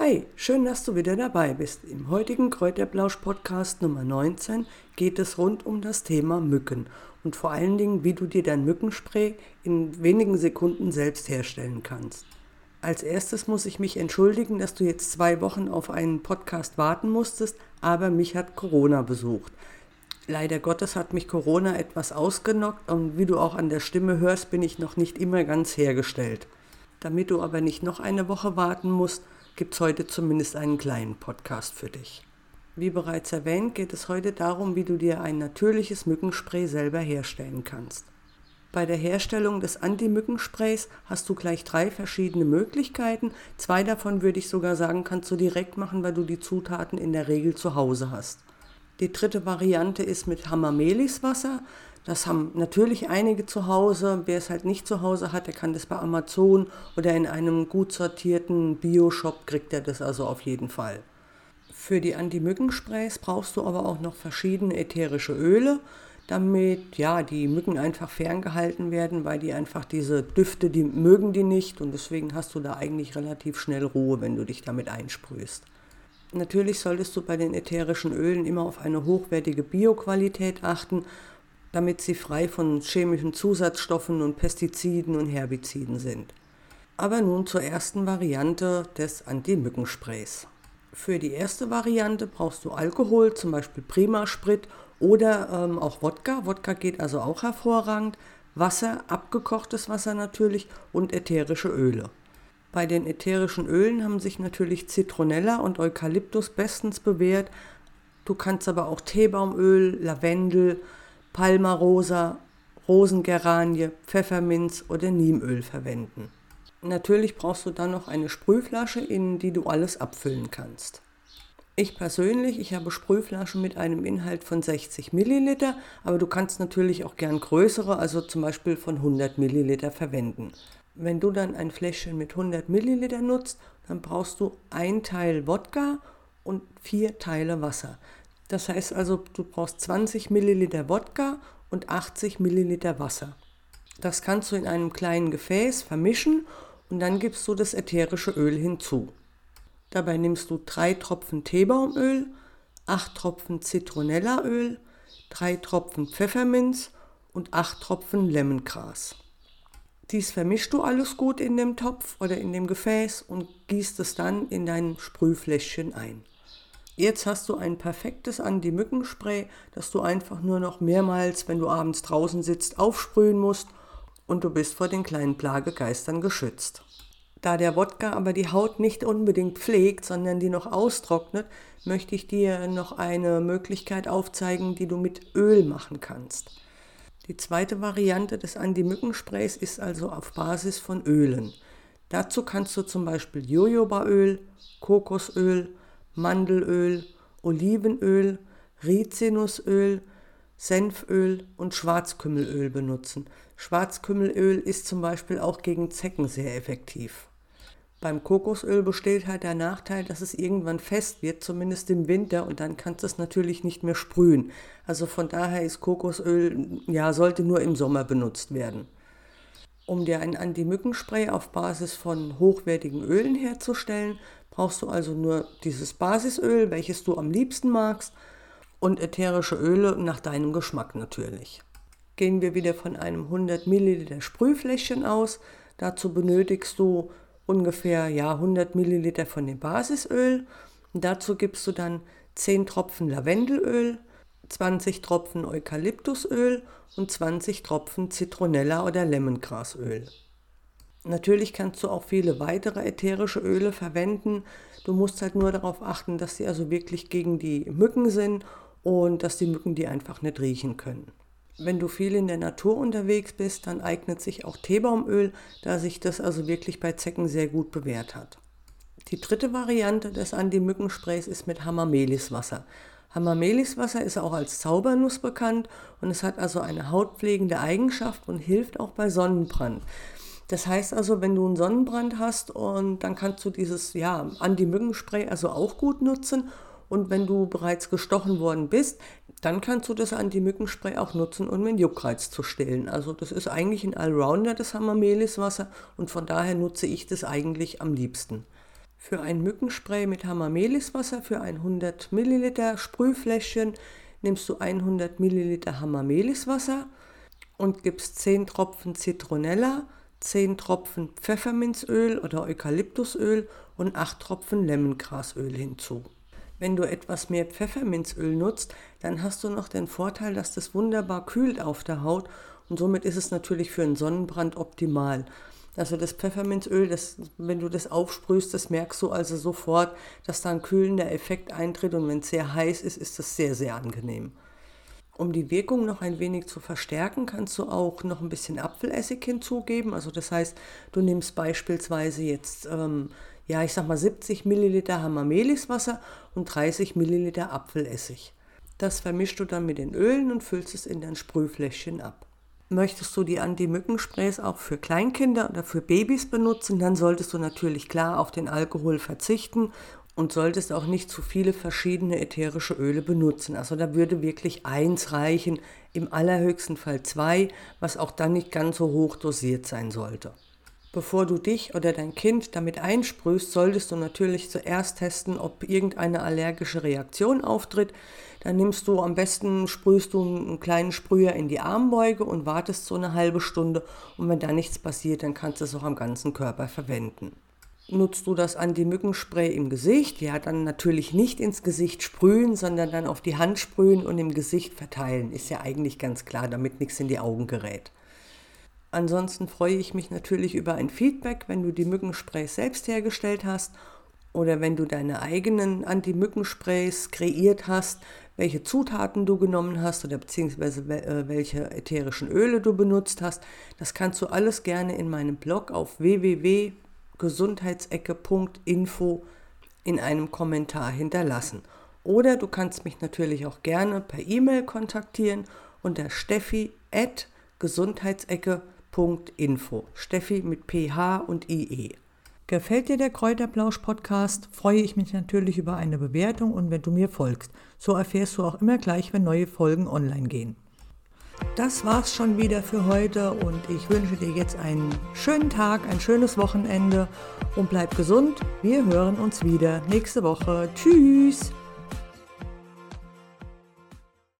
Hi, schön, dass du wieder dabei bist. Im heutigen Kräuterblausch-Podcast Nummer 19 geht es rund um das Thema Mücken und vor allen Dingen, wie du dir dein Mückenspray in wenigen Sekunden selbst herstellen kannst. Als erstes muss ich mich entschuldigen, dass du jetzt zwei Wochen auf einen Podcast warten musstest, aber mich hat Corona besucht. Leider Gottes hat mich Corona etwas ausgenockt und wie du auch an der Stimme hörst, bin ich noch nicht immer ganz hergestellt. Damit du aber nicht noch eine Woche warten musst, gibt es heute zumindest einen kleinen Podcast für dich. Wie bereits erwähnt, geht es heute darum, wie du dir ein natürliches Mückenspray selber herstellen kannst. Bei der Herstellung des Anti-Mückensprays hast du gleich drei verschiedene Möglichkeiten. Zwei davon würde ich sogar sagen, kannst du direkt machen, weil du die Zutaten in der Regel zu Hause hast. Die dritte Variante ist mit Hamameliswasser. Das haben natürlich einige zu Hause. Wer es halt nicht zu Hause hat, der kann das bei Amazon oder in einem gut sortierten Bio-Shop kriegt er das also auf jeden Fall. Für die Anti-Mücken-Sprays brauchst du aber auch noch verschiedene ätherische Öle, damit ja die Mücken einfach ferngehalten werden, weil die einfach diese Düfte, die mögen die nicht und deswegen hast du da eigentlich relativ schnell Ruhe, wenn du dich damit einsprühst. Natürlich solltest du bei den ätherischen Ölen immer auf eine hochwertige Bioqualität achten damit sie frei von chemischen Zusatzstoffen und Pestiziden und Herbiziden sind. Aber nun zur ersten Variante des Anti-Mückensprays. Für die erste Variante brauchst du Alkohol, zum Beispiel Prima-Sprit oder ähm, auch Wodka. Wodka geht also auch hervorragend. Wasser, abgekochtes Wasser natürlich und ätherische Öle. Bei den ätherischen Ölen haben sich natürlich Zitronella und Eukalyptus bestens bewährt. Du kannst aber auch Teebaumöl, Lavendel, Palmarosa, Rosengeranie, Pfefferminz oder Niemöl verwenden. Natürlich brauchst du dann noch eine Sprühflasche, in die du alles abfüllen kannst. Ich persönlich, ich habe Sprühflaschen mit einem Inhalt von 60 Milliliter, aber du kannst natürlich auch gern größere, also zum Beispiel von 100 Milliliter verwenden. Wenn du dann ein Fläschchen mit 100 Milliliter nutzt, dann brauchst du ein Teil Wodka und vier Teile Wasser. Das heißt also, du brauchst 20 Milliliter Wodka und 80 Milliliter Wasser. Das kannst du in einem kleinen Gefäß vermischen und dann gibst du das ätherische Öl hinzu. Dabei nimmst du drei Tropfen Teebaumöl, acht Tropfen Zitronellaöl, drei Tropfen Pfefferminz und acht Tropfen Lemongras. Dies vermischst du alles gut in dem Topf oder in dem Gefäß und gießt es dann in dein Sprühfläschchen ein. Jetzt hast du ein perfektes Anti-Mückenspray, das du einfach nur noch mehrmals, wenn du abends draußen sitzt, aufsprühen musst und du bist vor den kleinen Plagegeistern geschützt. Da der Wodka aber die Haut nicht unbedingt pflegt, sondern die noch austrocknet, möchte ich dir noch eine Möglichkeit aufzeigen, die du mit Öl machen kannst. Die zweite Variante des Anti-Mückensprays ist also auf Basis von Ölen. Dazu kannst du zum Beispiel Jojobaöl, Kokosöl, Mandelöl, Olivenöl, Rizinusöl, Senföl und Schwarzkümmelöl benutzen. Schwarzkümmelöl ist zum Beispiel auch gegen Zecken sehr effektiv. Beim Kokosöl besteht halt der Nachteil, dass es irgendwann fest wird, zumindest im Winter, und dann kannst du es natürlich nicht mehr sprühen. Also von daher ist Kokosöl, ja, sollte nur im Sommer benutzt werden. Um dir ein Anti-Mückenspray auf Basis von hochwertigen Ölen herzustellen, brauchst du also nur dieses Basisöl, welches du am liebsten magst, und ätherische Öle nach deinem Geschmack natürlich. Gehen wir wieder von einem 100 Milliliter Sprühfläschchen aus. Dazu benötigst du ungefähr ja, 100 Milliliter von dem Basisöl. Und dazu gibst du dann 10 Tropfen Lavendelöl, 20 Tropfen Eukalyptusöl und 20 Tropfen Zitronella oder Lemongrasöl. Natürlich kannst du auch viele weitere ätherische Öle verwenden. Du musst halt nur darauf achten, dass sie also wirklich gegen die Mücken sind und dass die Mücken die einfach nicht riechen können. Wenn du viel in der Natur unterwegs bist, dann eignet sich auch Teebaumöl, da sich das also wirklich bei Zecken sehr gut bewährt hat. Die dritte Variante des Anti-Mückensprays ist mit Hamameliswasser. Hamameliswasser ist auch als Zaubernuss bekannt und es hat also eine hautpflegende Eigenschaft und hilft auch bei Sonnenbrand. Das heißt also, wenn du einen Sonnenbrand hast und dann kannst du dieses ja, Anti-Mückenspray also auch gut nutzen. Und wenn du bereits gestochen worden bist, dann kannst du das Anti-Mückenspray auch nutzen, um den Juckreiz zu stillen. Also das ist eigentlich ein Allrounder, das Hamameliswasser und von daher nutze ich das eigentlich am liebsten. Für ein Mückenspray mit Hamameliswasser für 100 Milliliter Sprühfläschchen nimmst du 100 Milliliter Hamameliswasser und gibst 10 Tropfen Zitronella, 10 Tropfen Pfefferminzöl oder Eukalyptusöl und 8 Tropfen Lemongrasöl hinzu. Wenn du etwas mehr Pfefferminzöl nutzt, dann hast du noch den Vorteil, dass das wunderbar kühlt auf der Haut und somit ist es natürlich für einen Sonnenbrand optimal. Also das Pfefferminzöl, das, wenn du das aufsprühst, das merkst du also sofort, dass da ein kühlender Effekt eintritt und wenn es sehr heiß ist, ist das sehr, sehr angenehm. Um die Wirkung noch ein wenig zu verstärken, kannst du auch noch ein bisschen Apfelessig hinzugeben. Also das heißt, du nimmst beispielsweise jetzt, ähm, ja, ich sag mal 70 Milliliter Hamameliswasser und 30 Milliliter Apfelessig. Das vermischst du dann mit den Ölen und füllst es in dein Sprühfläschchen ab. Möchtest du die Anti-Mücken-Sprays auch für Kleinkinder oder für Babys benutzen, dann solltest du natürlich klar auf den Alkohol verzichten und solltest auch nicht zu viele verschiedene ätherische Öle benutzen. Also da würde wirklich eins reichen, im allerhöchsten Fall zwei, was auch dann nicht ganz so hoch dosiert sein sollte. Bevor du dich oder dein Kind damit einsprühst, solltest du natürlich zuerst testen, ob irgendeine allergische Reaktion auftritt. Dann nimmst du am besten, sprühst du einen kleinen Sprüher in die Armbeuge und wartest so eine halbe Stunde. Und wenn da nichts passiert, dann kannst du es auch am ganzen Körper verwenden. Nutzt du das Anti-Mückenspray im Gesicht? Ja, dann natürlich nicht ins Gesicht sprühen, sondern dann auf die Hand sprühen und im Gesicht verteilen. Ist ja eigentlich ganz klar, damit nichts in die Augen gerät. Ansonsten freue ich mich natürlich über ein Feedback, wenn du die Mückensprays selbst hergestellt hast oder wenn du deine eigenen Anti-Mückensprays kreiert hast, welche Zutaten du genommen hast oder beziehungsweise äh, welche ätherischen Öle du benutzt hast. Das kannst du alles gerne in meinem Blog auf www gesundheitsecke.info in einem Kommentar hinterlassen. Oder du kannst mich natürlich auch gerne per E-Mail kontaktieren unter steffi at gesundheitsecke.info. Steffi mit PH und IE. Gefällt dir der Kräuterblausch Podcast? Freue ich mich natürlich über eine Bewertung und wenn du mir folgst. So erfährst du auch immer gleich, wenn neue Folgen online gehen. Das war's schon wieder für heute und ich wünsche dir jetzt einen schönen Tag, ein schönes Wochenende und bleib gesund. Wir hören uns wieder nächste Woche. Tschüss!